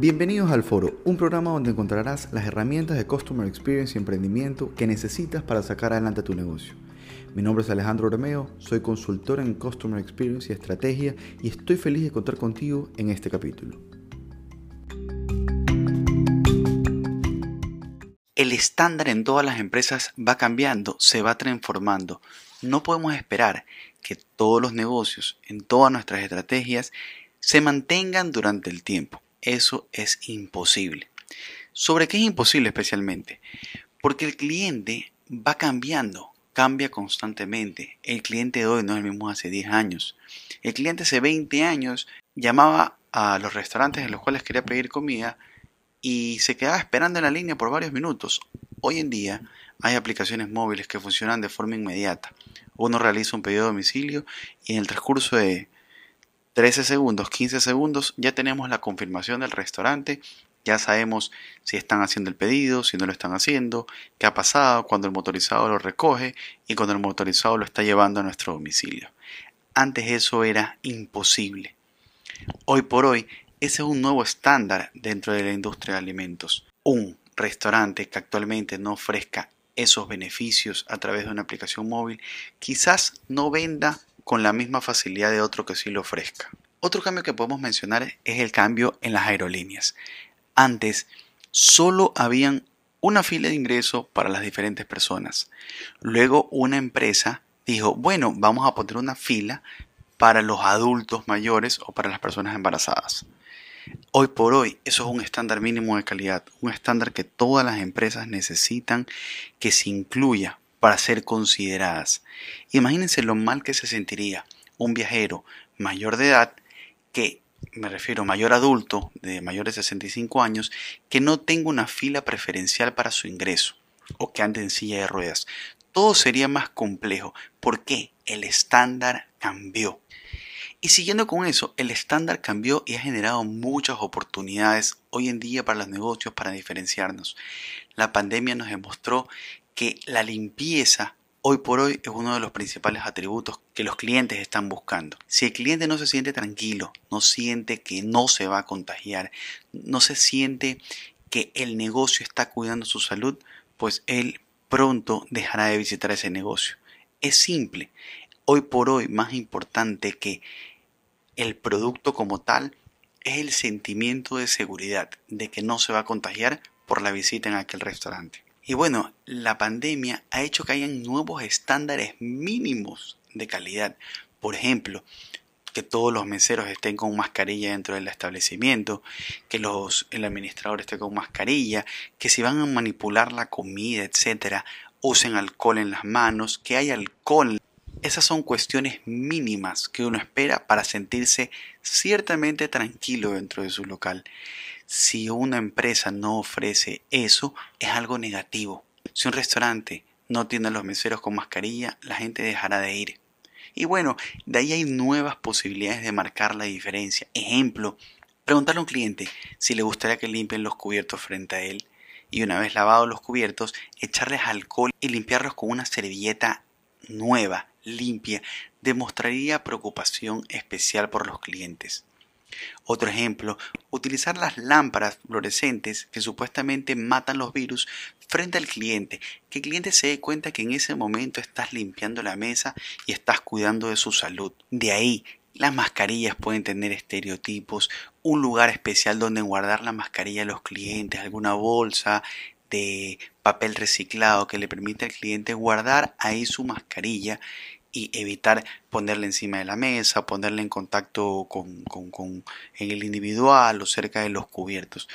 Bienvenidos al Foro, un programa donde encontrarás las herramientas de Customer Experience y emprendimiento que necesitas para sacar adelante tu negocio. Mi nombre es Alejandro Romeo, soy consultor en Customer Experience y Estrategia y estoy feliz de contar contigo en este capítulo. El estándar en todas las empresas va cambiando, se va transformando. No podemos esperar que todos los negocios, en todas nuestras estrategias, se mantengan durante el tiempo. Eso es imposible. ¿Sobre qué es imposible especialmente? Porque el cliente va cambiando, cambia constantemente. El cliente de hoy no es el mismo hace 10 años. El cliente hace 20 años llamaba a los restaurantes en los cuales quería pedir comida y se quedaba esperando en la línea por varios minutos. Hoy en día hay aplicaciones móviles que funcionan de forma inmediata. Uno realiza un pedido de domicilio y en el transcurso de 13 segundos, 15 segundos, ya tenemos la confirmación del restaurante, ya sabemos si están haciendo el pedido, si no lo están haciendo, qué ha pasado cuando el motorizado lo recoge y cuando el motorizado lo está llevando a nuestro domicilio. Antes eso era imposible. Hoy por hoy ese es un nuevo estándar dentro de la industria de alimentos. Un restaurante que actualmente no ofrezca esos beneficios a través de una aplicación móvil, quizás no venda con la misma facilidad de otro que sí lo ofrezca. Otro cambio que podemos mencionar es el cambio en las aerolíneas. Antes solo habían una fila de ingreso para las diferentes personas. Luego una empresa dijo, bueno, vamos a poner una fila para los adultos mayores o para las personas embarazadas. Hoy por hoy eso es un estándar mínimo de calidad, un estándar que todas las empresas necesitan que se incluya para ser consideradas. Imagínense lo mal que se sentiría un viajero mayor de edad que me refiero mayor adulto de mayores de 65 años que no tenga una fila preferencial para su ingreso o que ande en silla de ruedas. Todo sería más complejo. ¿Por qué? El estándar cambió. Y siguiendo con eso, el estándar cambió y ha generado muchas oportunidades hoy en día para los negocios para diferenciarnos. La pandemia nos demostró que la limpieza hoy por hoy es uno de los principales atributos que los clientes están buscando. Si el cliente no se siente tranquilo, no siente que no se va a contagiar, no se siente que el negocio está cuidando su salud, pues él pronto dejará de visitar ese negocio. Es simple. Hoy por hoy, más importante que el producto como tal es el sentimiento de seguridad de que no se va a contagiar por la visita en aquel restaurante. Y bueno, la pandemia ha hecho que hayan nuevos estándares mínimos de calidad. Por ejemplo, que todos los meseros estén con mascarilla dentro del establecimiento, que los, el administrador esté con mascarilla, que si van a manipular la comida, etcétera, usen alcohol en las manos, que haya alcohol esas son cuestiones mínimas que uno espera para sentirse ciertamente tranquilo dentro de su local. Si una empresa no ofrece eso, es algo negativo. Si un restaurante no tiene a los meseros con mascarilla, la gente dejará de ir. Y bueno, de ahí hay nuevas posibilidades de marcar la diferencia. Ejemplo, preguntarle a un cliente si le gustaría que limpien los cubiertos frente a él y una vez lavados los cubiertos, echarles alcohol y limpiarlos con una servilleta nueva, limpia, demostraría preocupación especial por los clientes. Otro ejemplo, utilizar las lámparas fluorescentes que supuestamente matan los virus frente al cliente, que el cliente se dé cuenta que en ese momento estás limpiando la mesa y estás cuidando de su salud. De ahí, las mascarillas pueden tener estereotipos, un lugar especial donde guardar la mascarilla a los clientes, alguna bolsa de papel reciclado que le permite al cliente guardar ahí su mascarilla y evitar ponerle encima de la mesa, ponerle en contacto con, con, en el individual o cerca de los cubiertos.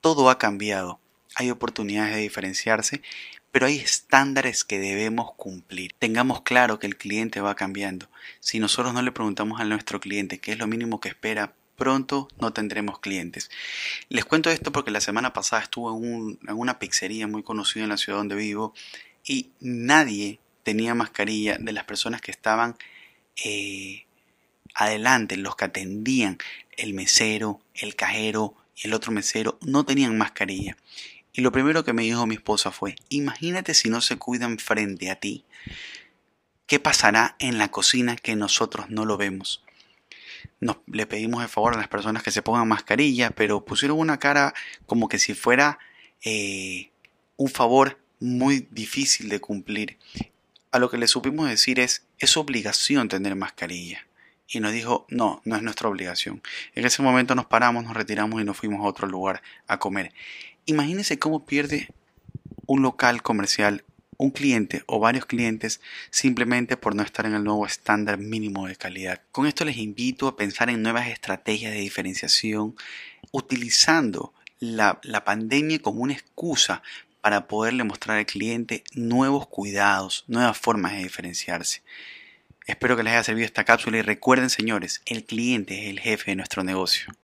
Todo ha cambiado. Hay oportunidades de diferenciarse, pero hay estándares que debemos cumplir. Tengamos claro que el cliente va cambiando. Si nosotros no le preguntamos a nuestro cliente qué es lo mínimo que espera, pronto no tendremos clientes. Les cuento esto porque la semana pasada estuve en, en una pizzería muy conocida en la ciudad donde vivo y nadie tenía mascarilla, de las personas que estaban eh, adelante, los que atendían, el mesero, el cajero y el otro mesero, no tenían mascarilla. Y lo primero que me dijo mi esposa fue, imagínate si no se cuidan frente a ti, ¿qué pasará en la cocina que nosotros no lo vemos? le pedimos de favor a las personas que se pongan mascarilla, pero pusieron una cara como que si fuera eh, un favor muy difícil de cumplir. A lo que le supimos decir es, es obligación tener mascarilla. Y nos dijo, no, no es nuestra obligación. En ese momento nos paramos, nos retiramos y nos fuimos a otro lugar a comer. Imagínense cómo pierde un local comercial un cliente o varios clientes simplemente por no estar en el nuevo estándar mínimo de calidad. Con esto les invito a pensar en nuevas estrategias de diferenciación utilizando la, la pandemia como una excusa para poderle mostrar al cliente nuevos cuidados, nuevas formas de diferenciarse. Espero que les haya servido esta cápsula y recuerden señores, el cliente es el jefe de nuestro negocio.